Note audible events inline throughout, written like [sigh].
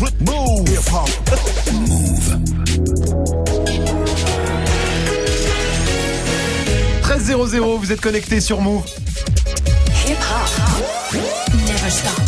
Move. Move. 13 00, vous êtes connectés sur Move. Hip hop. Never stop.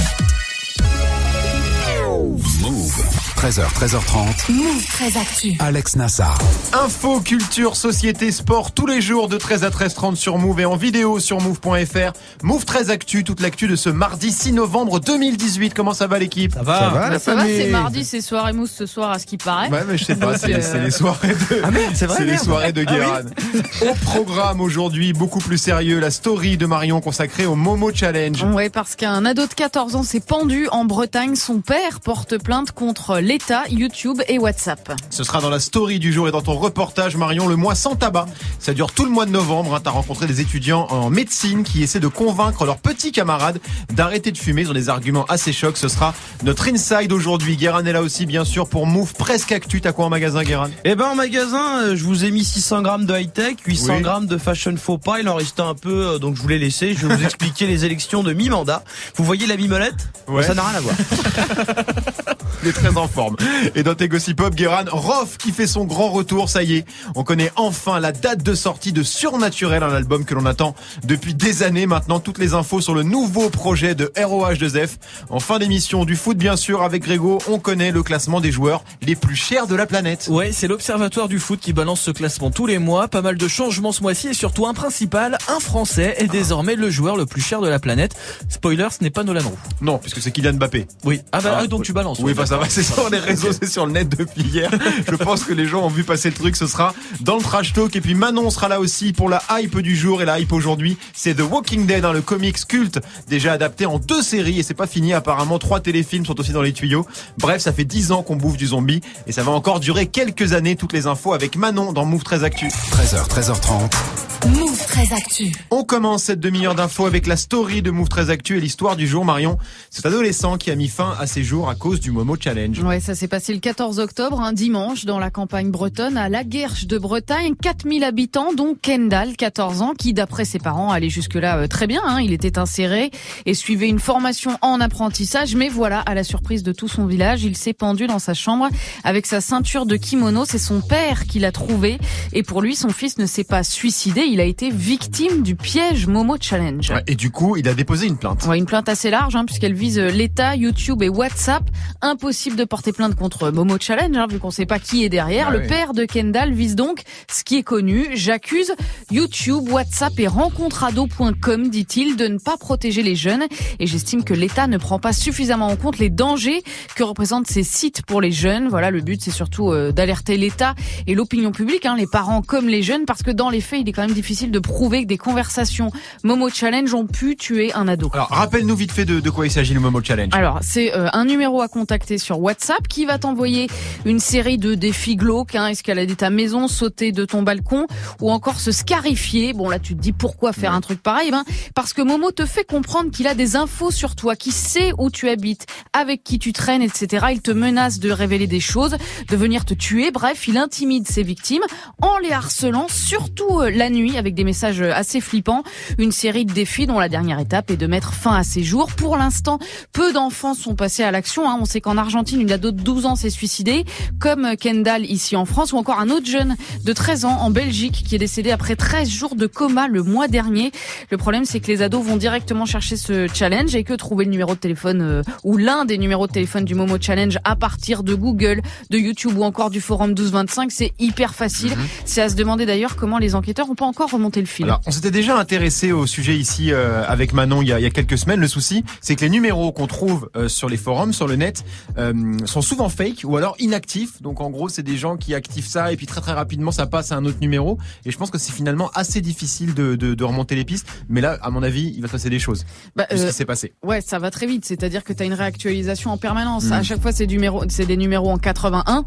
Move. 13h, 13h30. Move très actu. Alex Nassar. Info, culture, société, sport, tous les jours de 13 à 13h30 sur Move et en vidéo sur Move.fr. Move 13 Actu, toute l'actu de ce mardi 6 novembre 2018. Comment ça va l'équipe? Ça va. Ça va, Ça va, c'est mardi, c'est soirée mousse ce soir à ce qui paraît. Ouais, mais je sais pas, c'est euh, les soirées de. Ah merde, c'est vrai, C'est les soirées de Ah oui. Guérin. [laughs] Au programme aujourd'hui, beaucoup plus sérieux, la story de Marion consacrée au Momo Challenge. Ouais, parce qu'un ado de 14 ans s'est pendu en Bretagne. Son père porte plainte contre l'État, YouTube et WhatsApp. Ce sera dans la story du jour et dans ton reportage, Marion, le mois sans tabac. Ça dure tout le mois de novembre. Hein. T'as rencontré des étudiants en médecine qui essaient de convaincre leurs petits camarades d'arrêter de fumer. Ils ont des arguments assez chocs. Ce sera notre inside aujourd'hui. Guérin est là aussi, bien sûr, pour Move presque actu. T'as quoi en magasin, Guérin? Eh ben en magasin, euh, je vous ai mis 600 grammes de high-tech, 800 Oui. grammes de fashion faux pas. Il en restait un peu, euh, donc je vous l'ai laissé. Je vais vous expliquer les élections de mi-mandat. Vous voyez la mimolette? Ouais. Ça n'a rien à voir. [laughs] Il est très en forme. Et dans tes Guérin, Rof qui fait son grand retour, ça y est. On connaît enfin la date de sortie de Surnaturel, un album que l'on attend depuis des années maintenant. Toutes les infos sur le nouveau projet de ROH2F. En fin d'émission du foot, bien sûr, avec Grégo, on connaît le classement des joueurs les plus chers de la planète. Ouais, c'est l'Observatoire du foot qui balance ce classement tous les mois. Pas mal de changements ce mois-ci et surtout un principal, un Français est désormais le joueur le plus cher de la planète. Spoiler, ce n'est pas Nolan Roux. Non, puisque c'est Kylian Mbappé. Oui. Ah bah Ah, oui, donc tu balances. Oui, enfin ça va, c'est sur les réseaux, c'est sur le net depuis hier. Je pense que les gens ont vu passer le truc, ce sera dans le trash talk. Et puis Manon sera là aussi pour la hype du jour. Et la hype aujourd'hui, c'est The Walking Dead, hein, le comics culte, déjà adapté en deux séries. Et c'est pas fini, apparemment, trois téléfilms sont aussi dans les tuyaux. Bref, ça fait dix ans qu'on bouffe du zombie. Et ça va encore durer quelques années, toutes les infos avec Manon dans Move 13 Actu. 13h, 13h30. Move très actu. On commence cette demi-heure d'infos avec la story de Move 13 Actu et l'histoire du jour, Marion. Cet adolescent qui a mis fin à ses jours à cause du Momo Challenge. Ouais, ça s'est passé le 14 octobre, un dimanche, dans la campagne bretonne, à La Guerche de Bretagne. 4000 habitants, dont Kendall, 14 ans, qui, d'après ses parents, allait jusque-là euh, très bien. hein. Il était inséré et suivait une formation en apprentissage. Mais voilà, à la surprise de tout son village, il s'est pendu dans sa chambre avec sa ceinture de kimono. C'est son père qui l'a trouvé. Et pour lui, son fils ne s'est pas suicidé. Il a été victime du piège Momo Challenge. Ouais, et du coup, il a déposé une plainte. Ouais, une plainte assez large, hein, puisqu'elle vise euh, l'État, YouTube et WhatsApp. Impossible de porter plainte contre Momo Challenge, hein, vu qu'on sait pas qui est derrière. Ah le oui. père de Kendall vise donc ce qui est connu. J'accuse YouTube, WhatsApp et rencontrado.com, dit-il, de ne pas protéger les jeunes. Et j'estime que l'État ne prend pas suffisamment en compte les dangers que représentent ces sites pour les jeunes. Voilà, le but, c'est surtout euh, d'alerter l'État et l'opinion publique, hein, les parents comme les jeunes, parce que dans les faits, il est quand même difficile de prouver que des conversations Momo Challenge ont pu tuer un ado. Alors, rappelle-nous vite fait de, de quoi il s'agit le Momo Challenge. Alors, c'est euh, un numéro à contacter sur WhatsApp qui va t'envoyer une série de défis glauques, hein, escalader ta maison, sauter de ton balcon ou encore se scarifier. Bon, là, tu te dis pourquoi faire un truc pareil ben, Parce que Momo te fait comprendre qu'il a des infos sur toi, qu'il sait où tu habites, avec qui tu traînes, etc. Il te menace de révéler des choses, de venir te tuer. Bref, il intimide ses victimes en les harcelant, surtout euh, la nuit, avec des messages assez flippants. Une série de défis dont la dernière étape est de mettre fin à ses jours. Pour l'instant, peu d'enfants sont passés à l'action. hein. On sait qu'en Argentine, une ado de 12 ans s'est suicidée, comme Kendall ici en France, ou encore un autre jeune de 13 ans en Belgique qui est décédé après 13 jours de coma le mois dernier. Le problème, c'est que les ados vont directement chercher ce challenge et que trouver le numéro de téléphone euh, ou l'un des numéros de téléphone du Momo Challenge à partir de Google, de YouTube ou encore du forum 1225, c'est hyper facile. C'est à se demander d'ailleurs comment les enquêteurs ont pas encore remonté le fil. Alors, on s'était déjà intéressé au sujet ici euh, avec Manon il y, a, il y a quelques semaines. Le souci, c'est que les numéros qu'on trouve euh, sur les forums, sur le net, euh, sont souvent fake ou alors inactifs. Donc, en gros, c'est des gens qui activent ça et puis très très rapidement, ça passe à un autre numéro. Et je pense que c'est finalement assez difficile de, de, de remonter les pistes. Mais là, à mon avis, il va se passer des choses. Bah, ce qui s'est passé. Ouais, ça va très vite. C'est-à-dire que tu as une réactualisation en permanence. Mm. À chaque fois, c'est des numéros en 81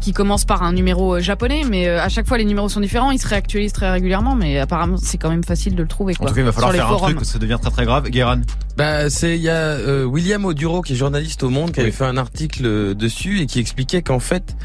qui commencent par un numéro japonais, mais à chaque fois, les numéros sont différents. Ils se réactualisent très régulièrement. Vraiment, mais apparemment c'est quand même facile de le trouver. En Quoi, tout cas, il va falloir faire un forums. truc parce que ça devient très très grave. Guéran. Bah, c'est il y a euh, William Oduro qui est journaliste au Monde qui avait fait un article euh, dessus et qui expliquait qu'en fait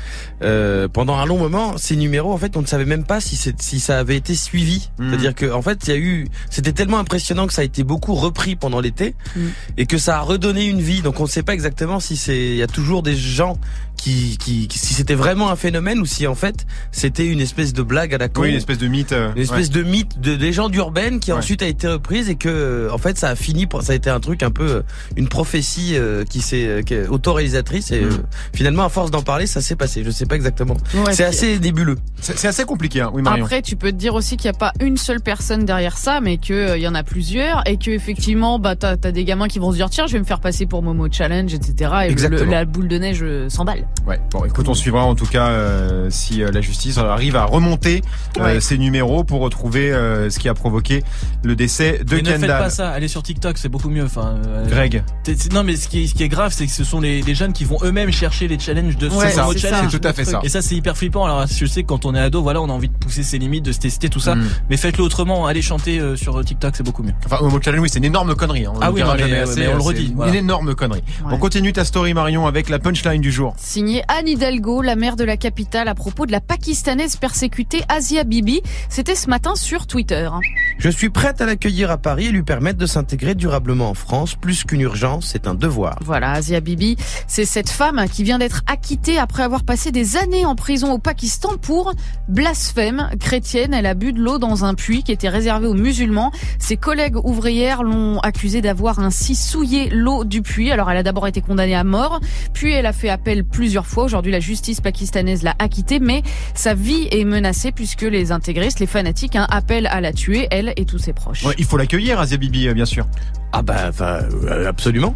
euh, pendant un long moment ces numéros en fait on ne savait même pas si c'est si ça avait été suivi. Mhm. C'est-à-dire que en fait il y a eu c'était tellement impressionnant que ça a été beaucoup repris pendant l'été Mhm. et que ça a redonné une vie. Donc on ne sait pas exactement si c'est il y a toujours des gens qui qui, qui- si c'était vraiment un phénomène ou si en fait c'était une espèce de blague à la con. Oui, une espèce de mythe. euh, Une espèce de mythe de légende urbaine qui Ouais. ensuite a été reprise et que en fait ça a fini pour- ça a été un truc un peu euh, une prophétie euh, qui s'est euh, qui est autoréalisatrice et Mm. euh, finalement à force d'en parler ça s'est passé je sais pas exactement Ouais, c'est assez nébuleux C'est assez compliqué, hein. oui Marion. Après, tu peux te dire aussi qu'il n'y a pas une seule personne derrière ça, mais qu'il il y en a plusieurs, et que effectivement, bah, t'as as des gamins qui vont se dire tiens, je vais me faire passer pour Momo Challenge, etc. Et le- Exactement. la boule de neige euh, s'emballe. Ouais. Bon, écoute, on suivra en tout cas euh, si euh, la justice arrive à remonter euh, Ouais. ces numéros pour retrouver euh, ce qui a provoqué le décès de Mais ne faites pas Kendall. ça, allez sur TikTok, c'est beaucoup mieux. Enfin, euh, Greg, non, mais ce qui est, ce qui est grave, c'est que ce sont les, les jeunes qui vont eux-mêmes chercher les challenges de Ouais, ce Momo c'est ça. challenge. c'est tout à fait ça. Et ça, c'est hyper flippant. Alors, je sais que quand on est ado, voilà, on a envie de pousser ses limites, de se tester, tout ça. Mm. Mais faites-le autrement. Allez chanter euh, sur TikTok, c'est beaucoup mieux. Enfin, Momo Challenge, oui, c'est une énorme connerie. hein. On Ah oui, non, mais- on le redit, Une voilà. énorme connerie. Ouais. On continue ta story, Marion, avec la punchline du jour. Signé Anne Hidalgo, la maire de la capitale, à propos de la pakistanaise persécutée Asia Bibi. C'était ce matin sur Twitter. je suis prête à l'accueillir à Paris et lui permettre de s'intégrer durablement en France plus qu'une urgence c'est un devoir Voilà, Asia Bibi, c'est cette femme qui vient d'être acquittée après avoir passé des années en prison au Pakistan pour blasphème chrétienne. Elle a bu de l'eau dans un puits qui était réservé aux musulmans. Ses collègues ouvrières l'ont accusée d'avoir ainsi souillé l'eau du puits. Alors elle a d'abord été condamnée à mort, puis elle a fait appel plusieurs fois. Aujourd'hui, la justice pakistanaise l'a acquittée, mais sa vie est menacée puisque les intégristes, les fanatiques, hein, appellent à la tuer, elle et tous ses proches. Ouais, il faut l'accueillir, Asia Bibi, euh, bien sûr. ah bah euh, absolument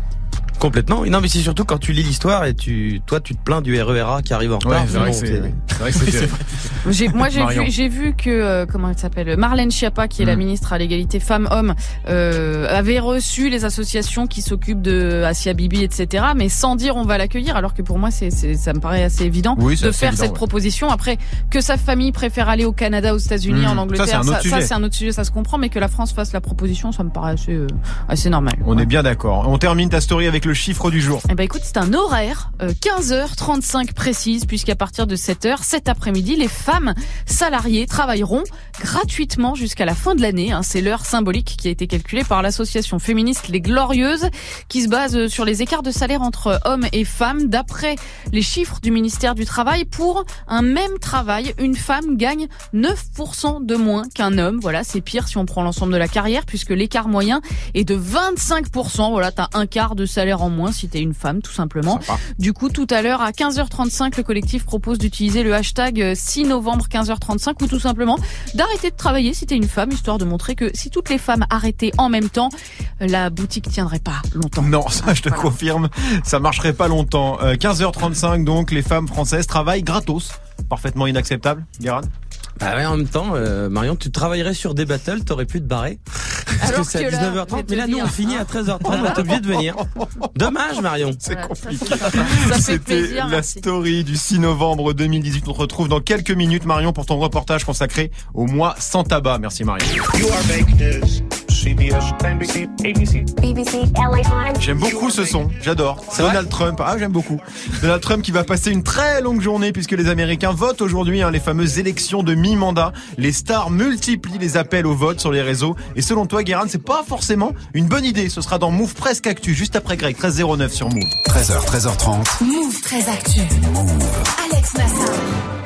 complètement non mais c'est surtout quand tu lis l'histoire et tu toi tu te plains du RERA qui arrive en retard c'est vrai que Sinon, c'est vrai que c'est [laughs] moi, j'ai vu, j'ai vu que euh, comment elle s'appelle, Marlène Schiappa, qui est la Mm. ministre à l'égalité femmes-hommes, euh, avait reçu les associations qui s'occupent de Asia Bibi, etc. Mais sans dire on va l'accueillir, alors que pour moi, c'est, ça me paraît assez évident Oui, de assez faire évident, cette ouais. proposition. Après, que sa famille préfère aller au Canada, aux États-Unis, Mm. en Ça, Angleterre, c'est un autre ça, c'est un autre sujet, ça se comprend. Mais que la France fasse la proposition, ça me paraît assez, euh, assez normal. On Ouais. est bien d'accord. On termine ta story avec le chiffre du jour. Eh ben écoute, c'est un horaire, euh, 15h35 précise, puisqu'à partir de 7h, cet après-midi, les femmes salariées travailleront gratuitement jusqu'à la fin de l'année. hein. C'est l'heure symbolique qui a été calculée par l'association féministe Les Glorieuses, qui se base euh, sur les écarts de salaire entre hommes et femmes. D'après les chiffres du ministère du Travail, pour un même travail, une femme gagne 9% de moins qu'un homme. Voilà, c'est pire si on prend l'ensemble de la carrière, puisque l'écart moyen est de 25%. Voilà, t'as un quart de salaire en moins si t'es une femme, tout simplement. Sympa. Du coup, tout à l'heure, à 15h35, le collectif propose d'utiliser le hashtag euh, 6 novembre 15h35 ou tout simplement d'arrêter de travailler si t'es une femme, histoire de montrer que si toutes les femmes arrêtaient en même temps, euh, la boutique tiendrait pas longtemps. Non, ça je te Voilà. confirme, ça marcherait pas longtemps. Euh, 15h35 donc, les femmes françaises travaillent gratos. Parfaitement inacceptable, Guérin Bah ouais, en même temps, euh, Marion, tu travaillerais sur des battles, t'aurais pu te barrer. Parce Alors que c'est à là, je vais 19h30, te mais là, nous, on finit à 13h30, on est obligé de venir. Dommage, Marion. C'est compliqué. [laughs] C'était la story du 6 novembre 2018. On te retrouve dans quelques minutes, Marion, pour ton reportage consacré au mois sans tabac. Merci, Marion. J'aime beaucoup ce son, j'adore. Donald Trump, ah j'aime beaucoup. Donald Trump qui va passer une très longue journée puisque les Américains votent aujourd'hui hein, les fameuses élections de mi-mandat. Les stars multiplient les appels au vote sur les réseaux. Et selon toi, Guérin, c'est pas forcément une bonne idée. Ce sera dans Move Presque Actu, juste après Greg, 1309 sur Move. 13h, 13h30. Move très actu. Alex.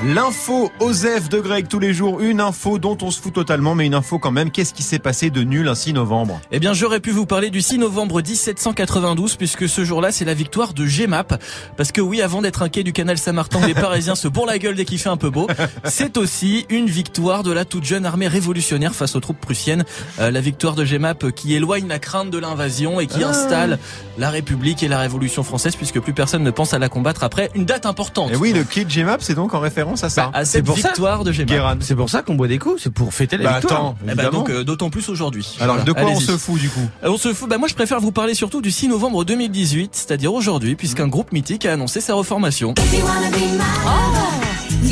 L'info Osef de Greg tous les jours, une info dont on se fout totalement, mais une info quand même. Qu'est-ce qui s'est passé de nul un 6 novembre? Eh bien, j'aurais pu vous parler du 6 novembre 1792, puisque ce jour-là, c'est la victoire de GMAP. Parce que oui, avant d'être un quai du canal Saint-Martin, les Parisiens se bourrent la gueule dès qu'il fait un peu beau, c'est aussi une victoire de la toute jeune armée révolutionnaire face aux troupes prussiennes. Euh, la victoire de GMAP qui éloigne la crainte de l'invasion et qui installe la République et la Révolution française, puisque plus personne ne pense à la combattre après une date importante. Et Eh oui, le kit Gmap, c'est donc en référence à ça. Bah, à cette pour ça. victoire de GMAP. C'est pour ça qu'on boit des coups, c'est pour fêter la Bah victoire. attends, évidemment. donc euh, d'autant plus aujourd'hui. Alors Voilà. de quoi on se fout du coup Euh, On se fout. Bah moi, je préfère vous parler surtout du 6 novembre 2018, c'est-à-dire aujourd'hui, puisqu'un groupe mythique a annoncé sa reformation.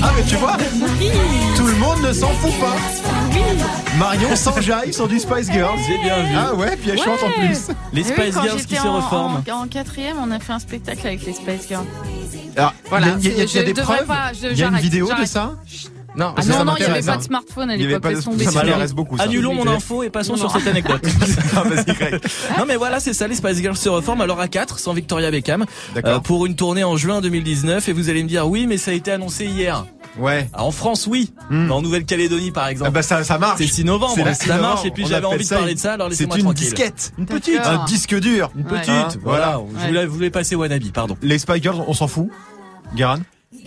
Ah mais tu vois, tout le monde ne s'en fout pas. Marion s'enjaille sur du Spice Girls. J'ai bien vu. Ah ouais, puis elle Ouais. chante en plus. Les oui, Spice Girls qui se en- reforment. En, en quatrième, on a fait un spectacle avec les Spice Girls. Alors, Voilà, il y a, il y a- il y a je des preuves. il y a une vidéo de ça Non, Ah non, non, il n'y avait pas de smartphone à Il y avait l'époque, ça m'intéresse beaucoup. ça. Annulons mon info et passons Non, sur non. cette anecdote. [laughs] Non mais voilà, c'est ça, les Spice Girls se reforment alors à 4 sans Victoria Beckham D'accord. euh, pour une tournée en juin 2019 et vous allez me dire oui mais ça a été annoncé hier. Ouais. Alors, en France oui, Hmm. mais en Nouvelle-Calédonie par exemple. Ah bah ça, ça marche. c'est 6 novembre, C'est le 6 ça marche et puis j'avais envie de parler une- de ça alors C'est laissez-moi une tranquille. disquette. Une petite. Un disque dur. une Ouais. petite. Hein, voilà, voilà. je voulais, vous voulez passer Wannabe, pardon. Les Spice Girls, on s'en fout. Guérin?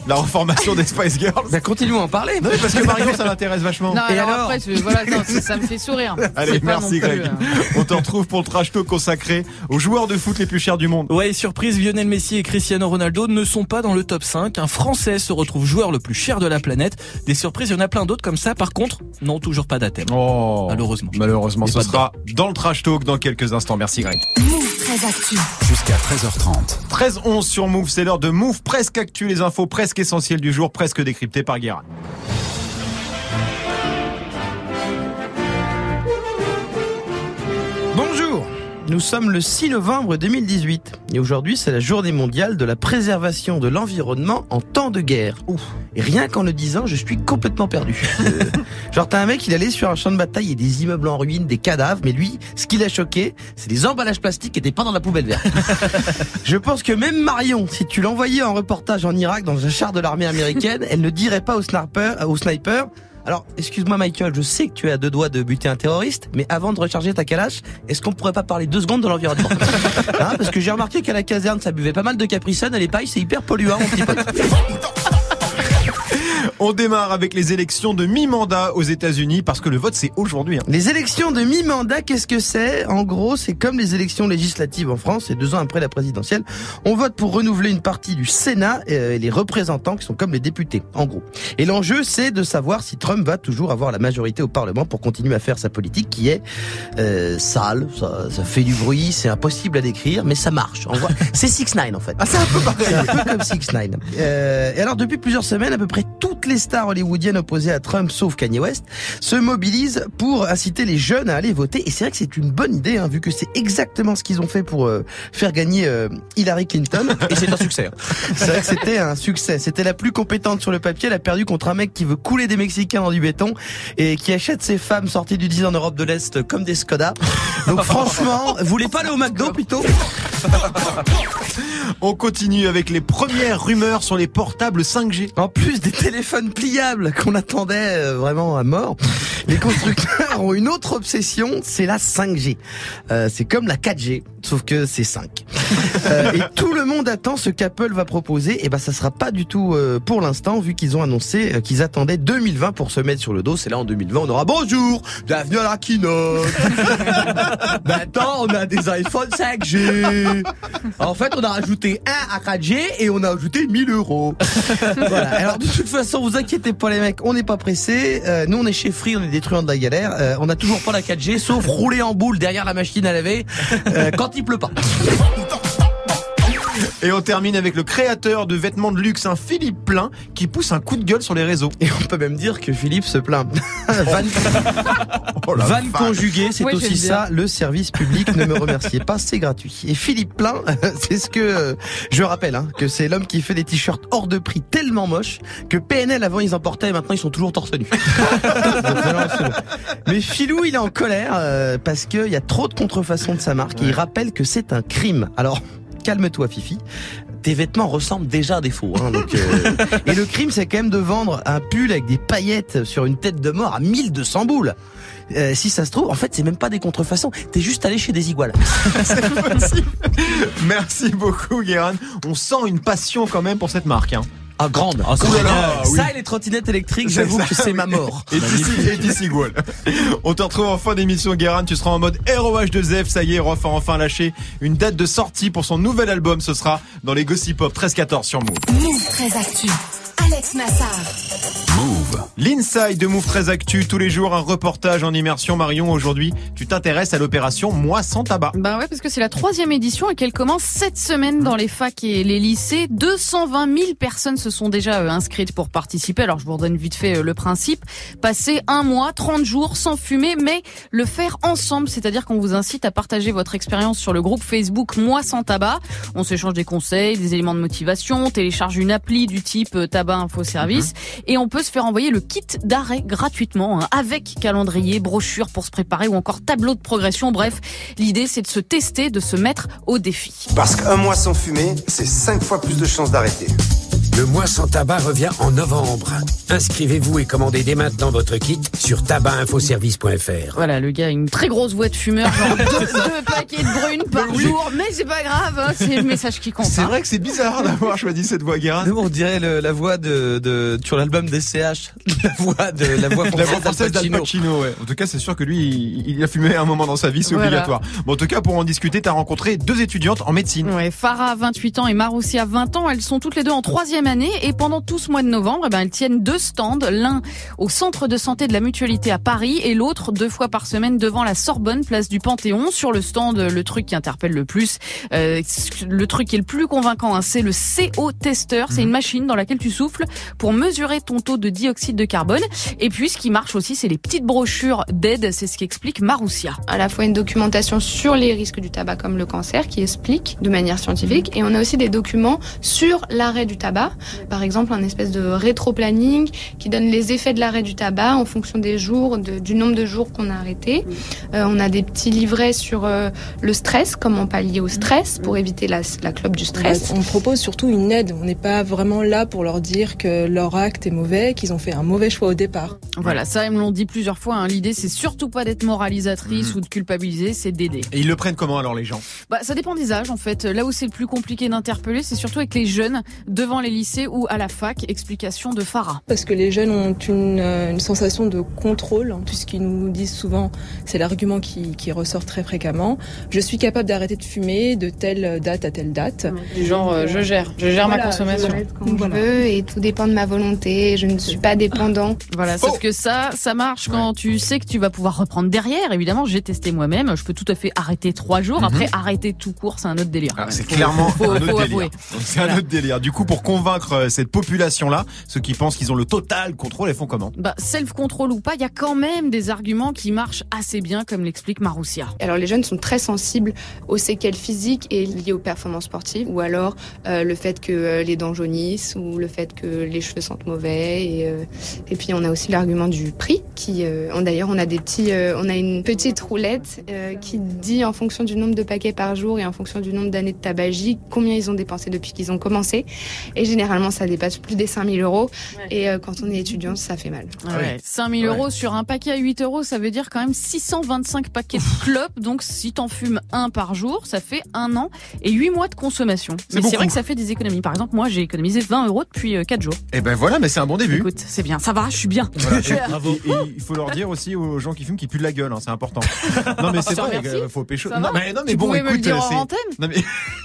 La reformation des Spice Girls. bah continuons à en parler. Non, mais parce que Marion, ça [laughs] l'intéresse vachement. Non, Et alors, alors après, je- voilà, non, ça, ça me fait sourire. [laughs] Allez, merci plus, Greg. euh, On te retrouve pour le trash talk consacré aux joueurs de foot les plus chers du monde. Ouais, surprise, Lionel Messi et Cristiano Ronaldo ne sont pas dans le top 5. Un Français se retrouve joueur le plus cher de la planète. Des surprises, il y en a plein d'autres comme ça. Par contre, non, toujours pas d'Athènes. Oh. Malheureusement. Malheureusement, ce sera dans le trash talk dans quelques instants. Merci Greg. Move très actu. Jusqu'à 13h30. 13-11 sur Move, c'est l'heure de Move presque actu, les infos presque essentielles du jour, presque décryptées par Guérin. Nous sommes le 6 novembre 2018 et aujourd'hui c'est la journée mondiale de la préservation de l'environnement en temps de guerre. Ouf. Et rien qu'en le disant, je suis complètement perdu. [laughs] Euh, genre t'as un mec, il allait sur un champ de bataille et des immeubles en ruine, des cadavres, mais lui, ce qui l'a choqué, c'est des emballages plastiques qui étaient pas dans la poubelle verte. [laughs] je pense que même Marion, si tu l'envoyais en reportage en Irak dans un char de l'armée américaine, elle ne dirait pas au sniper, au sniper alors, excuse-moi Michael, je sais que tu es à deux doigts de buter un terroriste, mais avant de recharger ta calache, est-ce qu'on pourrait pas parler deux secondes de l'environnement [laughs] Hein, Parce que j'ai remarqué qu'à la caserne, ça buvait pas mal de Capri Sun, et les pailles, c'est hyper polluant, mon petit pote. [laughs] On démarre avec les élections de mi-mandat aux États-Unis parce que le vote c'est aujourd'hui. hein. Les élections de mi-mandat, qu'est-ce que c'est? En gros, c'est comme les élections législatives en France, et deux ans après la présidentielle. On vote pour renouveler une partie du Sénat euh, et les représentants qui sont comme les députés, en gros. Et l'enjeu, c'est de savoir si Trump va toujours avoir la majorité au Parlement pour continuer à faire sa politique qui est euh, sale, ça, ça fait du bruit, c'est impossible à décrire, mais ça marche. [laughs] C'est 6 9 en fait. Ah c'est un peu pareil. C'est un peu comme 6 9 euh, Et alors depuis plusieurs semaines, à peu près toutes les stars hollywoodiennes opposées à Trump, sauf Kanye West, se mobilisent pour inciter les jeunes à aller voter. Et c'est vrai que c'est une bonne idée, hein, vu que c'est exactement ce qu'ils ont fait pour euh, faire gagner euh, Hillary Clinton. [laughs] Et c'est un succès. [laughs] C'est vrai que c'était un succès. C'était la plus compétente sur le papier. Elle a perdu contre un mec qui veut couler des Mexicains dans du béton et qui achète ses femmes sorties du 10 en Europe de l'Est comme des Skoda. [laughs] Donc franchement, vous voulez pas aller au McDo plutôt? On continue avec les premières rumeurs sur les portables 5G. En plus des téléphones pliables qu'on attendait euh, vraiment à mort, les constructeurs ont une autre obsession, c'est la 5G. Euh, c'est comme la 4G, sauf que c'est 5. Euh, et [laughs] tout le monde attend ce qu'Apple va proposer. Et ben ça sera pas du tout euh, pour l'instant, vu qu'ils ont annoncé euh, qu'ils attendaient 2020 pour se mettre sur le dos. C'est là en 2020, on aura bonjour, bienvenue à la keynote. [laughs] Maintenant, on a des iPhone 5G. En fait, on a rajouté un à 4G et on a ajouté 1000 euros. Voilà. Alors de toute façon, vous inquiétez pas les mecs, on n'est pas pressé. Euh, nous on est chez Free, on est truands de la galère. On a toujours pas la 4G, sauf rouler en boule derrière la machine à laver euh, quand il pleut pas. Et on termine avec le créateur de vêtements de luxe, un Philippe Plein, qui pousse un coup de gueule sur les réseaux. Et on peut même dire que Philippe se plaint. [laughs] Van, Oh la van conjugué, c'est Ouais, aussi ça, le service public. Ne me remerciez pas, c'est gratuit. Et Philippe Plein, [laughs] c'est ce que euh, je rappelle, hein, que c'est l'homme qui fait des t-shirts hors de prix tellement moches que PNL avant ils en portaient et maintenant ils sont toujours torse nu. [laughs] Mais Philou, il est en colère euh, parce qu'il y a trop de contrefaçon de sa marque et il rappelle que c'est un crime. Alors, calme-toi Fifi. Tes vêtements ressemblent déjà à des faux. Hein, donc, euh, [laughs] Et le crime, c'est quand même de vendre un pull avec des paillettes sur une tête de mort à 1200 boules. Euh, si ça se trouve, en fait, c'est même pas des contrefaçons. T'es juste allé chez des iguales. [laughs] C'est possible. Merci beaucoup, Guérin. On sent une passion quand même pour cette marque. Hein. Ah, grande. Ah, là, génial. oui. Ça et les trottinettes électriques, j'avoue que c'est ma mort. Et d'ici. On te retrouve en fin d'émission, Guérin. Tu seras en mode ROH de Zef. Ça y est, Rof a enfin lâché une date de sortie pour son nouvel album. Ce sera dans les Gossip Pop 13-14 sur Move. Move très actu. Alex Nassar. Move. L'inside de Move très Actu, tous les jours un reportage en immersion. Marion, aujourd'hui, tu t'intéresses à l'opération Moi sans tabac. Ben ouais, parce que c'est la troisième édition et qu'elle commence cette semaine dans les facs et les lycées. 220 000 personnes se sont déjà euh, inscrites pour participer. Alors je vous redonne vite fait euh, le principe. Passer un mois, 30 jours sans fumer, mais le faire ensemble, c'est-à-dire qu'on vous incite à partager votre expérience sur le groupe Facebook Moi sans tabac. On s'échange des conseils, des éléments de motivation, on télécharge une appli du type euh, Tabac Info Service et on peut se faire envoyer le kit d'arrêt gratuitement hein, avec calendrier, brochure pour se préparer ou encore tableau de progression. Bref, l'idée c'est de se tester, de se mettre au défi. Parce qu'un mois sans fumer, c'est 5 fois plus de chances d'arrêter. Le mois sans tabac revient en novembre. Inscrivez-vous et commandez dès maintenant votre kit sur tabacinfoservice.fr. Voilà, le gars a une très grosse voix de fumeur, genre deux, [laughs] deux paquets c'est pas grave, hein, c'est le message qui compte. C'est hein. vrai que c'est bizarre d'avoir choisi cette voix Guérin. Nous, on dirait le- la voix de, de sur l'album des CH, la voix de la voix La voix française d'Al Pacino. Pacino, ouais. En tout cas, c'est sûr que lui, il, il a fumé à un moment dans sa vie, c'est Voilà. obligatoire. Bon, en tout cas, pour en discuter, t'as rencontré deux étudiantes en médecine. Ouais, Farah, 28 ans, et Maroussia, 20 ans. Elles sont toutes les deux en troisième année. Et pendant tout ce mois de novembre, eh ben, elles tiennent deux stands. L'un au centre de santé de la Mutualité à Paris et l'autre deux fois par semaine devant la Sorbonne, place du Panthéon. Sur le stand, le truc qui interpelle le plus, euh, le truc qui est le plus convaincant, hein, c'est le CO-testeur. C'est une machine dans laquelle tu souffles pour mesurer ton taux de dioxyde de carbone. Et puis, ce qui marche aussi, c'est les petites brochures d'aide. C'est ce qu'explique Maroussia. à la fois une documentation sur les risques du tabac comme le cancer qui explique de manière scientifique et on a aussi des documents sur l'arrêt du tabac. Par exemple, un espèce de rétro-planning qui donne les effets de l'arrêt du tabac en fonction des jours, de- du nombre de jours qu'on a arrêté. Euh, on a des petits livrets sur euh, le stress, comment pallier au stress pour éviter la, la clope du stress. On propose surtout une aide. On n'est pas vraiment là pour leur dire que leur acte est mauvais, qu'ils ont fait un mauvais choix au départ. Voilà, ça, ils me l'ont dit plusieurs fois. hein. L'idée, c'est surtout pas d'être moralisatrice ou de culpabiliser, c'est d'aider. Et ils le prennent comment alors les gens? Bah, ça dépend des âges, en fait. Là où c'est le plus compliqué d'interpeller, c'est surtout avec les jeunes, devant les lycées ou à la fac. Explication de Farah. Parce que les jeunes ont une, euh, une sensation de contrôle, hein, tout ce qu'ils nous disent souvent, c'est l'argument qui, qui ressort très fréquemment. Je suis capable d'arrêter de fumer de telle date à telle date. Du genre, euh, je gère, je gère ma consommation. Quand je veux et tout dépend de ma volonté. Je ne suis pas dépendant. Voilà, sauf que ça, ça marche quand tu sais que tu vas pouvoir reprendre derrière. Évidemment, j'ai testé moi-même. Je peux tout à fait arrêter trois jours. Mhm. Après, arrêter tout court, c'est un autre délire. Ah, c'est clairement faut- un faut autre avouer. délire. C'est un autre délire. Du coup, pour convaincre euh, cette population-là, ceux qui pensent qu'ils ont le total contrôle, elles font comment? Bah, self-control ou pas, il y a quand même des arguments qui marchent assez bien, comme l'explique Maroussia. Alors les jeunes sont très sensibles aux séquelles physiques et liées aux performances sportives, ou alors euh, le fait que euh, les dents jaunissent, ou le fait que les cheveux sentent mauvais. Et, euh, et puis on a aussi l'argument du prix, qui euh, d'ailleurs on a des petits, euh, on a une petite roulette euh, qui dit en fonction du nombre de paquets par jour et en fonction du nombre d'années de tabagie combien ils ont dépensé depuis qu'ils ont commencé. Et généralement ça dépasse plus des 5000 euros. Et euh, quand on est étudiant, ça fait mal. Ah Ouais, 5000 euros sur un paquet à 8 euros, ça veut dire quand même 625 paquets de clopes. Donc, si t'en fumes un par jour, ça fait un an et 8 mois de consommation. C'est Mais c'est vrai que ça fait des économies. Par exemple, moi, j'ai économisé 20 euros depuis 4 jours. Eh ben voilà, mais c'est un bon début. Écoute, c'est bien, ça va, je suis bien. Voilà. [laughs] Suis- Et- et il faut leur dire aussi aux gens qui fument qu'ils puent de la gueule, hein, c'est important. Non mais c'est Je te vrai, euh, faut pécho. Ça Non mais non mais Tu bon, pouvais me le écoute, dire en c'est. antenne Non mais.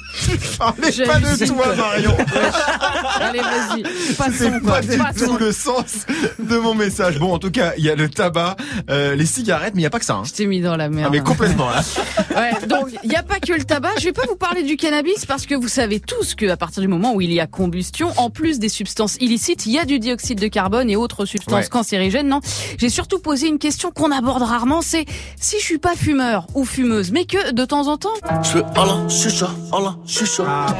[laughs] Parlez J'ai pas de toi, Marion. [laughs] Allez, vas-y, passons. pas du passons. tout le sens de mon message. Bon, en tout cas, il y a le tabac, euh, les cigarettes, mais il y a pas que ça. Hein. Je t'ai mis dans la merde. Ah mais complètement là. [laughs] Ouais, donc il n'y a pas que le tabac. Je vais pas vous parler du cannabis parce que vous savez tous que à partir du moment où il y a combustion, en plus des substances illicites, il y a du dioxyde de carbone et autres substances Ouais. cancérigènes. Non, j'ai surtout posé une question qu'on aborde rarement. C'est si je suis pas fumeur ou fumeuse, mais que de temps en temps.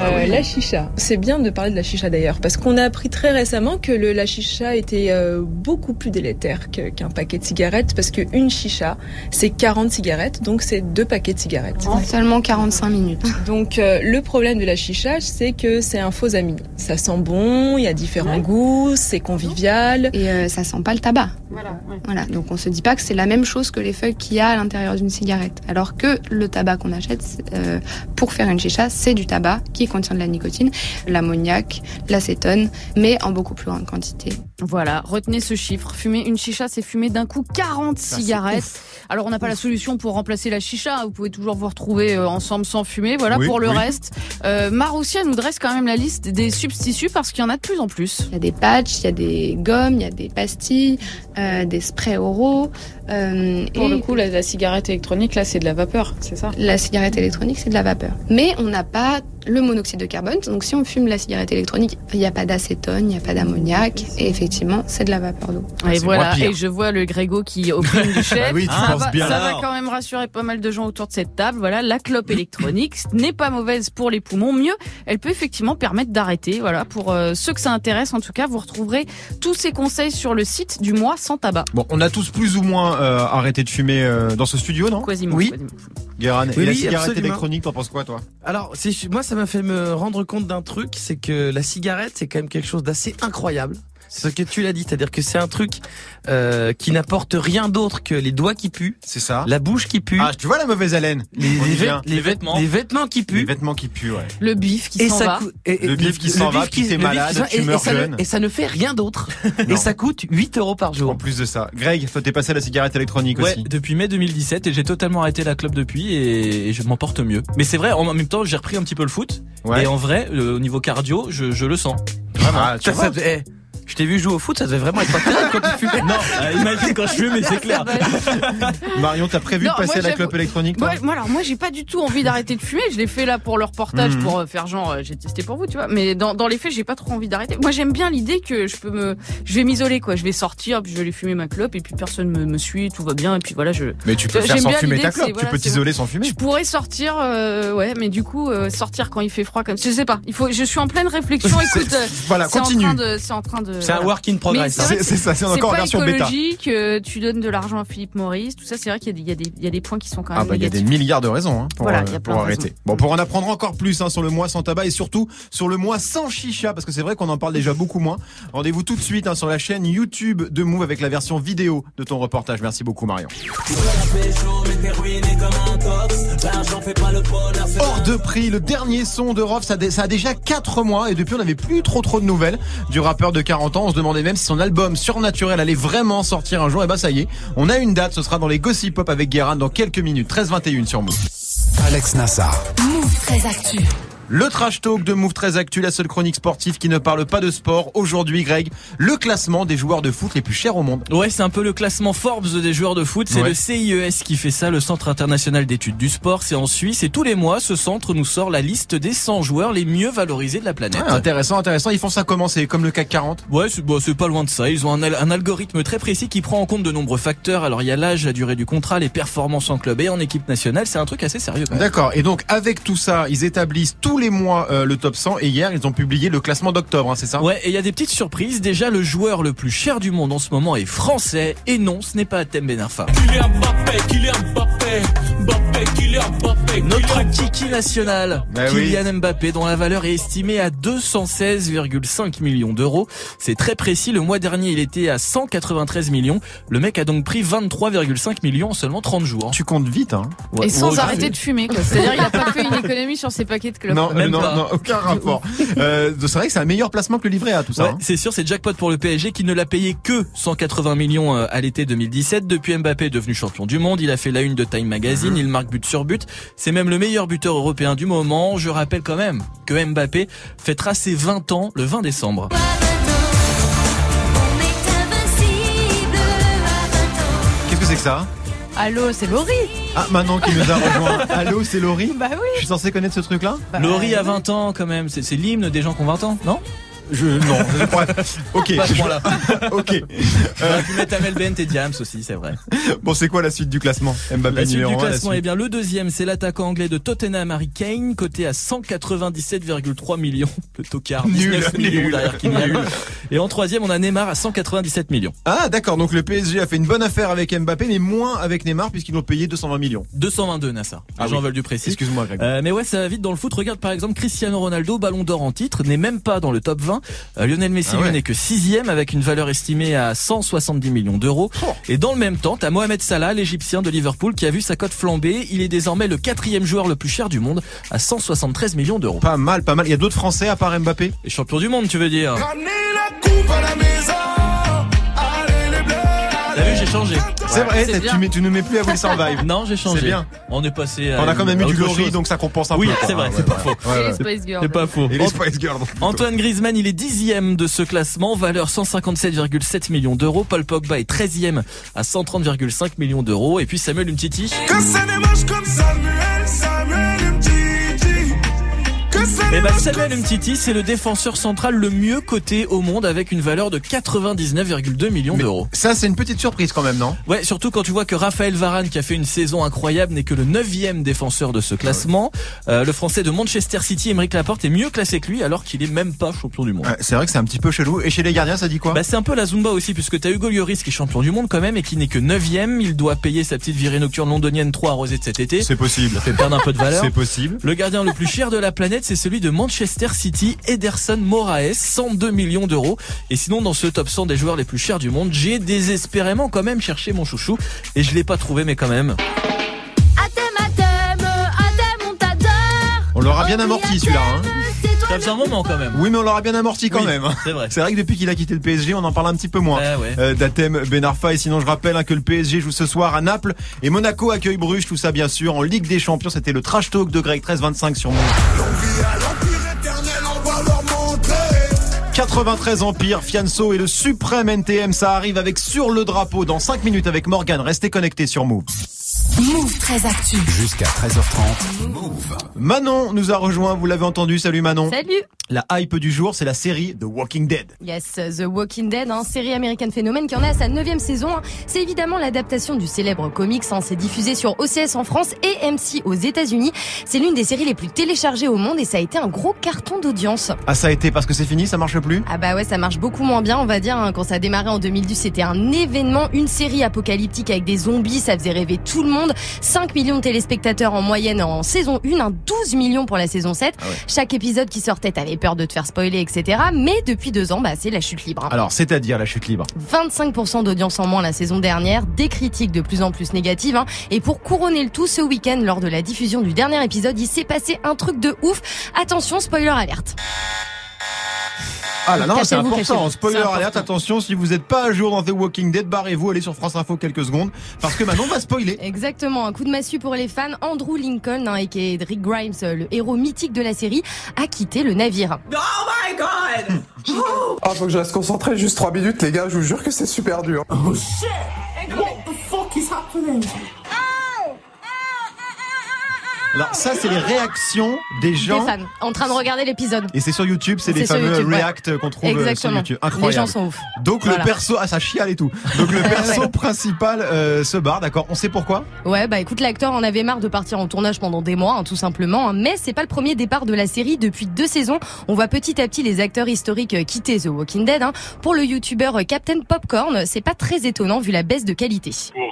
Euh, la chicha. C'est bien de parler de la chicha d'ailleurs, parce qu'on a appris très récemment que le, la chicha était euh, beaucoup plus délétère qu'un paquet de cigarettes, parce qu'une chicha, c'est 40 cigarettes, donc c'est deux paquets de cigarettes. Seulement 45 minutes. Donc euh, le problème de la chicha, c'est que c'est un faux ami. Ça sent bon, il y a différents goûts, c'est convivial. Et euh, ça sent pas le tabac. Voilà. ouais. Voilà, donc on se dit pas que c'est la même chose que les feuilles qu'il y a à l'intérieur d'une cigarette. Alors que le tabac qu'on achète euh, pour faire une chicha, c'est du tabac qui contient de la nicotine, l'ammoniac, l'acétone, mais en beaucoup plus grande quantité. Voilà, retenez ce chiffre. Fumer une chicha, c'est fumer d'un coup 40 cigarettes. Alors on n'a pas la solution pour remplacer la chicha. Vous pouvez toujours vous retrouver euh, ensemble sans fumer. Voilà Oui, pour le oui. reste. Euh, Maroussia nous dresse quand même la liste des substituts parce qu'il y en a de plus en plus. Il y a des patchs, il y a des gommes, il y a des pastilles, euh, des sprays oraux. euh, Pour et le coup, la, la cigarette électronique, là, c'est de la vapeur, c'est ça? La cigarette électronique, c'est de la vapeur. Mais on n'a pas le monoxyde de carbone. Donc si on fume la cigarette électronique, il n'y a pas d'acétone, il n'y a pas d'ammoniac. Et effectivement, c'est de la vapeur d'eau. Et c'est voilà, et je vois le Grégo qui opine du [laughs] chef. Ah oui, tu ça penses va, bien. ça va quand même rassurer pas mal de gens autour de cette table. Voilà, la clope électronique n'est pas mauvaise pour les poumons. Mieux, elle peut effectivement permettre d'arrêter. Voilà, pour euh, ceux que ça intéresse, en tout cas, vous retrouverez tous ces conseils sur le site du mois sans tabac. Bon, on a tous plus ou moins euh, arrêté de fumer euh, dans ce studio, non? Quasiment. Oui. quasiment. Guérin, Oui, et la oui, cigarette absolument. électronique, t'en penses quoi, toi? Alors, c'est, moi, ça m'a fait me rendre compte d'un truc, c'est que la cigarette, c'est quand même quelque chose d'assez incroyable. Ce que tu l'as dit, c'est-à-dire que c'est un truc euh, qui n'apporte rien d'autre que les doigts qui puent, C'est ça la bouche qui pue, Ah, tu vois la mauvaise haleine les, les vêt- les vêtements, les vêtements qui Les puent. vêtements qui puent, ouais. Le bif qui s'en va. coûte- et- et- Le bif qui s'en va, puis t'es malade, qui tu et- et meurs ça ne-. Et ça ne fait rien d'autre. Et ça coûte 8 euros par En jour. plus de ça. Greg, toi t'es passé à la cigarette électronique Ouais, aussi. depuis mai 2017 et j'ai totalement arrêté la clope depuis et, je m'en porte mieux. Mais c'est vrai, en même temps, j'ai repris un petit peu le foot Ouais. et en vrai, euh, au niveau cardio, je, je le sens. Ah, tu Ça, vois ça devait- eh, je t'ai vu jouer au foot, ça devait vraiment être pas terrible quand tu fumais. Non, euh, imagine quand je fume, mais c'est clair. [laughs] Marion, t'as prévu Non, de passer moi, à la j'avoue- clope électronique, toi Moi, moi, alors moi j'ai pas du tout envie d'arrêter de fumer. Je l'ai fait là pour le reportage Mhm. pour euh, faire genre euh, j'ai testé pour vous, tu vois. Mais dans, dans les faits j'ai pas trop envie d'arrêter. Moi j'aime bien l'idée que je peux me, je vais m'isoler quoi. Je vais sortir puis je vais aller fumer ma clope et puis personne me, me suit, tout va bien et puis voilà je. Mais tu peux J'aime faire sans bien fumer l'idée ta que c'est- clope, tu voilà, peux c'est t'isoler sans fumer. Je pourrais sortir, euh, ouais, mais du coup euh, sortir quand il fait froid comme je sais pas. Il faut, je suis en pleine réflexion. [laughs] Écoute, euh, Voilà, c'est en continue. train de, c'est en train de. C'est un work in progress. c'est vrai C'est c'est ça, c'est C'est encore en pas version bêta. écologique. euh, tu donnes de l'argent à Philippe Maurice, tout ça. C'est vrai qu'il y, a des- il y, a des- il y a des points qui sont quand même Ah bah il y a des milliards de raisons hein, pour, Voilà, euh, il y a plein pour de arrêter. raisons. Bon, pour en apprendre encore plus hein, sur le mois sans tabac et surtout sur le mois sans chicha, parce que c'est vrai qu'on en parle déjà beaucoup moins. Rendez-vous tout de suite hein, sur la chaîne YouTube de Move avec la version vidéo de ton reportage. Merci beaucoup Marion. Hors de prix, le dernier son de Rof, ça, ça a déjà 4 mois et depuis on n'avait plus trop trop de nouvelles du rappeur de 40 ans. On se demandait même si son album Surnaturel allait vraiment sortir un jour. Et bah ça y est, on a une date, ce sera dans les Gossip Pop avec Guérin dans quelques minutes, 13-21 sur Move. Alex Nassar. Move très actu. Le trash talk de Move très Actu, la seule chronique sportive qui ne parle pas de sport. Aujourd'hui, Greg, le classement des joueurs de foot les plus chers au monde. Ouais, c'est un peu le classement Forbes des joueurs de foot. C'est Ouais. le CIES qui fait ça, le Centre international d'études du sport. C'est en Suisse et tous les mois, ce centre nous sort la liste des 100 joueurs les mieux valorisés de la planète. Ouais, intéressant, intéressant. Ils font ça comment? C'est comme le CAC 40 Ouais, c'est bon, c'est pas loin de ça. Ils ont un, al- un algorithme très précis qui prend en compte de nombreux facteurs. Alors il y a l'âge, la durée du contrat, les performances en club et en équipe nationale. C'est un truc assez sérieux. quand même. D'accord. Et donc, avec tout ça, ils établissent tous les mois euh, le top 100. Et hier, ils ont publié le classement d'octobre, hein, c'est ça? Ouais, et il y a des petites surprises. Déjà, le joueur le plus cher du monde en ce moment est français. Et non, ce n'est pas Ben Arfa. Notre Kiki national, Bah oui. Kylian Mbappé, dont la valeur est estimée à 216,5 millions d'euros. C'est très précis. Le mois dernier, il était à 193 millions. Le mec a donc pris 23,5 millions en seulement 30 jours. Tu comptes vite, hein Ouais, Et sans ouais, arrêter ouais. de fumer, quoi. C'est-à-dire, il a pas fait une [laughs] économie sur ses paquets de clopes. Non, Même non, pas. non, aucun rapport. euh, c'est vrai que c'est un meilleur placement que le livret A, tout ça. Ouais, hein. c'est sûr, c'est jackpot pour le PSG qui ne l'a payé que 180 millions euh, à l'été 2017. Depuis Mbappé est devenu champion du monde, il a fait la une de Time Magazine, il marque but sur but. C'est même le meilleur buteur européen du moment. Je rappelle quand même que Mbappé fêtera ses 20 ans le 20 décembre. Qu'est-ce que c'est que ça? Allô, c'est Laurie. Ah, maintenant qui nous a [laughs] rejoint. Allô, c'est Laurie? Bah oui. Je suis censé connaître ce truc-là? Bah, Laurie a oui. 20 ans quand même, c'est c'est l'hymne des gens qui ont 20 ans, non? Je non. bref. Ok. Pas à ce point-là. [laughs] ok. Euh, J'aurais pu mettre Amel Bent et Diams aussi, c'est vrai. bon, c'est quoi la suite du classement Mbappé La suite numéro du classement, eh bien, le deuxième, c'est l'attaquant anglais de Tottenham, Harry Kane, coté à 197,3 millions. [laughs] Le tocard, Nul, 19 millions nul, derrière Kylian. Et en troisième, on a Neymar à 197 millions. Ah, d'accord. Donc le PSG a fait une bonne affaire avec Mbappé, mais moins avec Neymar puisqu'ils l'ont payé 220 millions. 222, Nassar. Ah oui. veulent du précis. Excuse-moi, Greg. Euh, mais ouais, ça va vite dans le foot. Regarde par exemple Cristiano Ronaldo, ballon d'or en titre, n'est même pas dans le top 20. 1. Euh, Lionel Messi Ah ouais. n'est que sixième avec une valeur estimée à 170 millions d'euros. Et dans le même temps, t'as Mohamed Salah, l'Égyptien de Liverpool, qui a vu sa cote flamber. Il est désormais le quatrième joueur le plus cher du monde à 173 millions d'euros. Pas mal, pas mal. Il y a d'autres Français à part Mbappé? Et champion du monde, tu veux dire? Changé. C'est vrai, bien. tu, mets, tu ne mets plus à Will [laughs] Survive. Non, j'ai changé. C'est bien. On est passé à On a quand même eu à du autre Laurie, chose. donc ça compense un Oui, peu. quoi. c'est vrai, Ah, c'est ouais, pas faux. ouais, ouais. Girls. C'est pas faux. Et les Spice Girls. donc, plutôt. Antoine Griezmann, il est dixième de ce classement, valeur 157,7 millions d'euros. Paul Pogba est 13e à 130,5 millions d'euros. Et puis Samuel Umtiti. Eh ben Samuel Umtiti, c'est le défenseur central le mieux coté au monde avec une valeur de 99,2 millions d'euros. Ça, c'est une petite surprise quand même, non? Ouais, surtout quand tu vois que Raphaël Varane, qui a fait une saison incroyable, n'est que le neuvième défenseur de ce classement. Euh, le français de Manchester City, Émeric Laporte, est mieux classé que lui, alors qu'il est même pas champion du monde. Ouais, C'est vrai que c'est un petit peu chelou. Et chez les gardiens, ça dit quoi? Bah c'est un peu la Zumba aussi puisque t'as Hugo Lloris qui est champion du monde quand même et qui n'est que 9 Il doit payer sa petite virée nocturne londonienne 3 arrosée de cet été. C'est possible. Ça fait perdre un peu de valeur. [laughs] C'est possible. Le gardien le plus cher de la planète, c'est celui de Manchester City, Ederson Moraes, 102 millions d'euros. Et sinon, dans ce top 100 des joueurs les plus chers du monde, j'ai désespérément quand même cherché mon chouchou et je l'ai pas trouvé, mais quand même. On l'aura bien amorti celui-là. Hein. Ça faisait un moment quand même. Oui, mais on l'aura bien amorti quand Oui, même. C'est vrai. C'est vrai que depuis qu'il a quitté le PSG, on en parle un petit peu moins. Ouais, ouais. Euh, D'Athème Ben Arfa. Et sinon, je rappelle hein, que le PSG joue ce soir à Naples et Monaco accueille Bruges. Tout ça, bien sûr, en Ligue des Champions. C'était le trash talk de Greg 1325 sur mon. 93 Empire, Fianso et le suprême NTM, ça arrive avec sur le drapeau dans 5 minutes avec Morgan. Restez connectés sur Move. Move très actu. Jusqu'à 13h30. Move. Manon nous a rejoint, vous l'avez entendu. Salut Manon. Salut La hype du jour, c'est la série The Walking Dead. Yes, The Walking Dead, hein, série américaine phénomène qui en est à sa neuvième saison. hein. C'est évidemment l'adaptation du célèbre comics. Hein. C'est diffusé sur OCS en France et MC aux États-Unis. C'est l'une des séries les plus téléchargées au monde et ça a été un gros carton d'audience. Ah, ça a été parce que c'est fini, ça marche plus? Ah bah ouais, ça marche beaucoup moins bien, on va dire. hein. Quand ça a démarré en 2012, c'était un événement, une série apocalyptique avec des zombies, ça faisait rêver tout le monde. 5 millions de téléspectateurs en moyenne en saison 1, hein, 12 millions pour la saison 7. Ah ouais. Chaque épisode qui sortait, t'avais peur de te faire spoiler, etc. Mais depuis deux ans, bah c'est la chute libre. Alors, c'est-à-dire la chute libre 25% d'audience en moins la saison dernière, des critiques de plus en plus négatives. hein. Et pour couronner le tout, ce week-end, lors de la diffusion du dernier épisode, il s'est passé un truc de ouf. Attention, spoiler alerte. Ah là, non, c'est important. Spoiler alerte, attention, si vous n'êtes pas à jour dans The Walking Dead, barrez-vous, allez sur France Info quelques secondes, parce que Manon va spoiler. [laughs] Exactement, un coup de massue pour les fans. Andrew Lincoln, hein, et Rick Grimes, euh, le héros mythique de la série, a quitté le navire. [laughs] Ah, faut que je reste concentré juste 3 minutes, les gars, je vous jure que c'est super dur. Alors, ça, c'est les réactions des gens. Des fans, en train de regarder l'épisode. Et c'est sur YouTube, c'est les fameux YouTube, ouais. react qu'on trouve euh, sur. YouTube. Incroyable. Les gens sont ouf. Donc Voilà. le perso, ah ça chiale et tout. Donc le [laughs] perso Ouais. principal euh, se barre, d'accord. On sait pourquoi? Ouais, bah écoute, l'acteur en avait marre de partir en tournage pendant des mois, hein, tout simplement. hein. Mais c'est pas le premier départ de la série. Depuis deux saisons, on voit petit à petit les acteurs historiques euh, quitter The Walking Dead. hein. Pour le youtubeur euh, Captain Popcorn, c'est pas très étonnant vu la baisse de qualité. Pour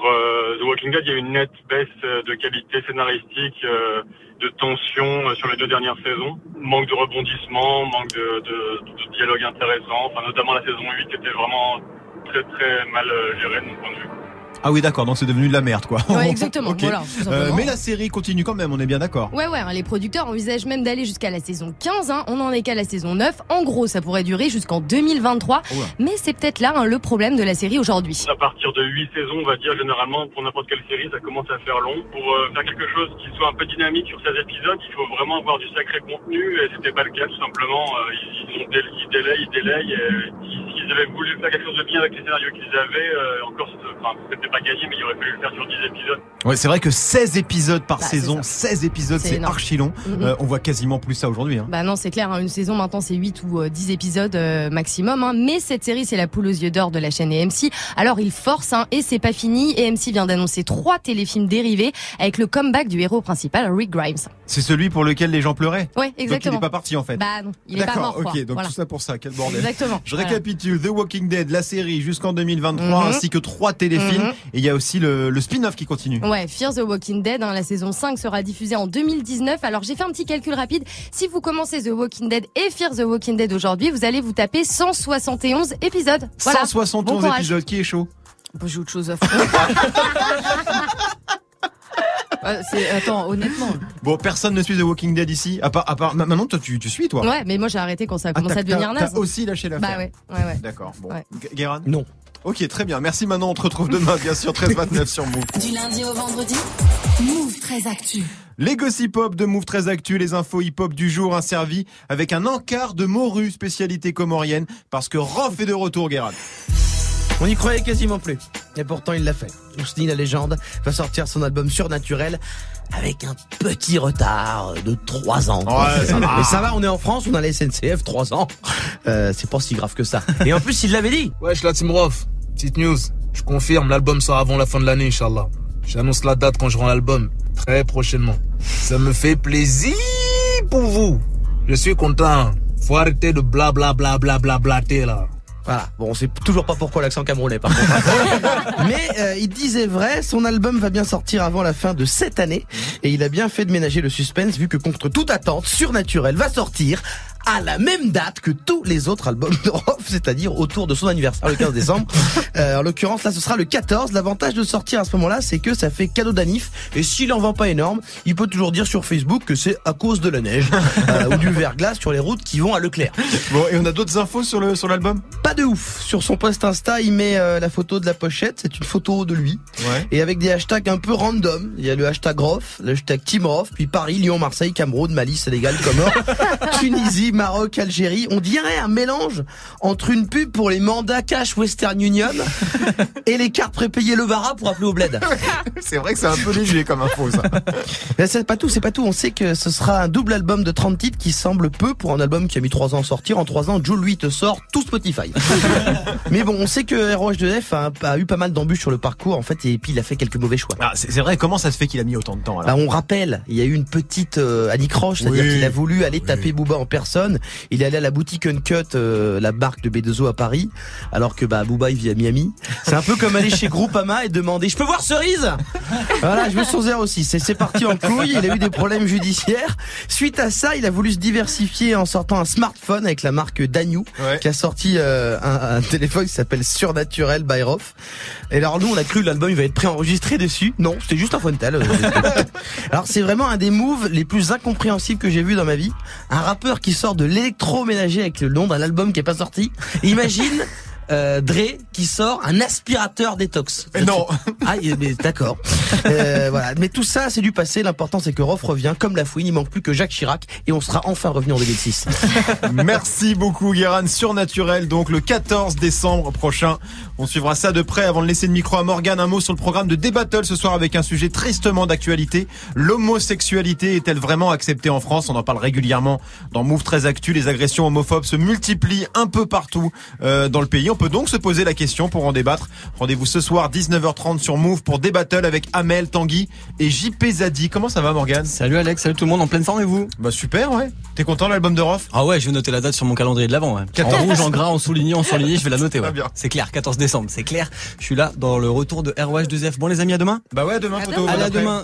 Il y a une nette baisse euh, de qualité scénaristique, euh, de tension euh, sur les deux dernières saisons. Manque de rebondissement, manque de, de, de dialogue intéressant. Enfin, notamment la saison 8 était vraiment très très mal gérée de mon point de vue. Ah oui, d'accord. Donc c'est devenu de la merde, quoi. Ouais, [laughs] exactement, voilà, Euh, mais la série continue quand même. On est bien d'accord. Ouais, ouais, hein, les producteurs envisagent même d'aller jusqu'à la saison 15. hein. On en est qu'à la saison 9. En gros, ça pourrait durer jusqu'en 2023. Oula. Mais c'est peut-être là hein, le problème de la série aujourd'hui. À partir de 8 saisons, on va dire, généralement, pour n'importe quelle série, ça commence à faire long. Pour euh, faire quelque chose qui soit un peu dynamique sur 16 épisodes, il faut vraiment avoir du sacré contenu, et c'était pas le cas, tout simplement. Euh, ils, ont dé- ils délayent, ils délayent, et si- s'ils avaient voulu faire quelque chose de bien avec les scénarios qu'ils avaient, euh, encore, c'était- enfin, c'était pas gagné, mais il aurait fallu le faire sur 10 épisodes. Ouais, c'est vrai que 16 épisodes par Bah, c'est saison, ça. 16 épisodes, C'est c'est archi long. Mhm. Euh, on voit quasiment plus ça aujourd'hui. Hein. Bah non, c'est clair, hein, une saison maintenant c'est 8 ou euh, 10 épisodes euh, maximum, hein. mais cette série c'est la poule aux yeux d'or de la chaîne AMC. Alors il force hein, et c'est pas fini, AMC vient d'annoncer trois téléfilms dérivés avec le comeback du héros principal Rick Grimes. C'est celui pour lequel les gens pleuraient. Ouais, Donc il exactement. n'est pas parti en fait. Bah non, il est pas D'accord, mort quoi. ok, donc Voilà. tout ça pour ça, quel bordel. Exactement. Je Voilà. récapitule, The Walking Dead, la série jusqu'en 2023, Mhm. ainsi que trois téléfilms. Mhm. Et il y a aussi le, le spin-off qui continue. Ouais, Fear the Walking Dead, hein, la saison 5 sera diffusée en 2019. Alors j'ai fait un petit calcul rapide. Si vous commencez The Walking Dead et Fear the Walking Dead aujourd'hui, vous allez vous taper 171 épisodes. Voilà. 171 Bon courage. épisodes, qui est chaud Bon, J'ai autre chose à faire. [laughs] Ah, Attends, honnêtement. Bon, personne ne suit The Walking Dead ici, à part, à part, ma- maintenant toi tu, tu suis toi. Ouais, mais moi j'ai arrêté quand ça a Ah, commencé t'as- à devenir naze. T'as aussi lâché l'affaire. Bah ouais, ouais, ouais. D'accord. Bon. Ouais. Guérin Non. Ok, très bien. Merci Manon. On te retrouve demain, bien sûr, 13-29 sur Move. Du lundi au vendredi, Move très actu. Les gossip hop de Move très actu, les infos hip hop du jour servi avec un encart de morue spécialité comorienne parce que Rof est de retour, Guérin. On n'y croyait quasiment plus. Et pourtant, il l'a fait. Ousni, la légende, va sortir son album Surnaturel avec un petit retard de 3 ans. Ouais, ça va. Mais ça va, on est en France, on a la SNCF, 3 ans. Euh, c'est pas si grave que ça. Et en plus, il l'avait dit. Wesh la Team Rof, petite news, je confirme, l'album sort avant la fin de l'année, Inch'Allah. J'annonce la date quand je rends l'album, très prochainement. Ça me fait plaisir pour vous. Je suis content. Faut arrêter de bla bla bla bla bla blater là. Voilà. Bon, on sait toujours pas pourquoi l'accent camerounais, par contre. [laughs] Mais euh, il disait vrai, son album va bien sortir avant la fin de cette année. Et il a bien fait de ménager le suspense, vu que contre toute attente, Surnaturel va sortir à la même date que tous les autres albums [laughs] de Rof, c'est-à-dire autour de son anniversaire, le 15 décembre. [laughs] Euh, en l'occurrence, là, ce sera le 14. L'avantage de sortir à ce moment-là, c'est que ça fait cadeau d'anif. Et s'il en vend pas énorme, il peut toujours dire sur Facebook que c'est à cause de la neige [laughs] euh, ou du verglas sur les routes qui vont à Leclerc. Bon, et on a d'autres infos sur le sur l'album? Pas de ouf. Sur son post Insta, il met euh, la photo de la pochette. C'est une photo de lui. Ouais. Et avec des hashtags un peu random. Il y a le hashtag Rof, le hashtag Team Rof, puis Paris, Lyon, Marseille, Cameroun, Mali, Sénégal, Comores, Tunisie, Maroc, Algérie. On dirait un mélange entre une pub pour les mandats cash Western Union [laughs] et les cartes prépayées Le Bara pour appeler au bled. [laughs] C'est vrai que c'est un peu léger comme info, ça. [laughs] Mais c'est pas tout, c'est pas tout. On sait que ce sera un double album de 30 titres qui semble peu pour un album qui a mis 3 ans à sortir. En 3 ans, Joe lui te sort tout Spotify. Mais bon, on sait que ROH2F a, a eu pas mal d'embûches sur le parcours en fait et puis il a fait quelques mauvais choix. Ah, c'est vrai, comment ça se fait qu'il a mis autant de temps alors? Bah, on rappelle, il y a eu une petite euh, anicroche, c'est-à-dire Oui. qu'il a voulu aller taper Booba en personne. Il est allé à la boutique Uncut, euh, la marque de B2O à Paris, alors que bah Booba il vit à Miami. C'est un peu comme aller chez Groupama et demander je peux voir cerise? Voilà, je veux son 06. C'est c'est parti en couille. Il a eu des problèmes judiciaires. Suite à ça, il a voulu se diversifier en sortant un smartphone avec la marque Danyu, Ouais. qui a sorti euh, un, un téléphone qui s'appelle Surnaturel by Rof. Et alors nous, on a cru que l'album il va être préenregistré dessus. Non, c'était juste un Fontel. euh, [laughs] alors c'est vraiment un des moves les plus incompréhensibles que j'ai vu dans ma vie. Un rappeur qui sort de l'électroménager avec le nom d'un album qui est pas sorti. Imagine. Euh, Dre qui sort un aspirateur détox. Mais non. Ah, mais d'accord. Euh, voilà. Mais tout ça, c'est du passé. L'important, c'est que Rof revient comme la fouine. Il manque plus que Jacques Chirac et on sera enfin revenu en 2006. [laughs] Merci beaucoup, Guérin. Surnaturel, donc le 14 décembre prochain. On suivra ça de près avant de laisser le micro à Morgan. Un mot sur le programme de Débattle ce soir avec un sujet tristement d'actualité. L'homosexualité est-elle vraiment acceptée en France? On en parle régulièrement dans Move très Actu. Les agressions homophobes se multiplient un peu partout euh, dans le pays. On peut donc se poser la question pour en débattre. Rendez-vous ce soir 19h30 sur Move pour Débattle avec Amel, Tanguy et JP Zadi. Comment ça va, Morgan Salut Alex, salut tout le monde, en pleine forme et vous? Bah super, ouais. T'es content de l'album de Rof? Ah ouais, je vais noter la date sur mon calendrier de l'avant. Ouais. En 14. rouge, en gras, en souligné, en surligné, je vais la noter. Très Ouais. bien. C'est clair, 14 décembre, c'est clair. Je suis là dans le retour de ROH2F. Bon les amis, à demain Bah ouais, demain, photo. Allez, à bon après. demain.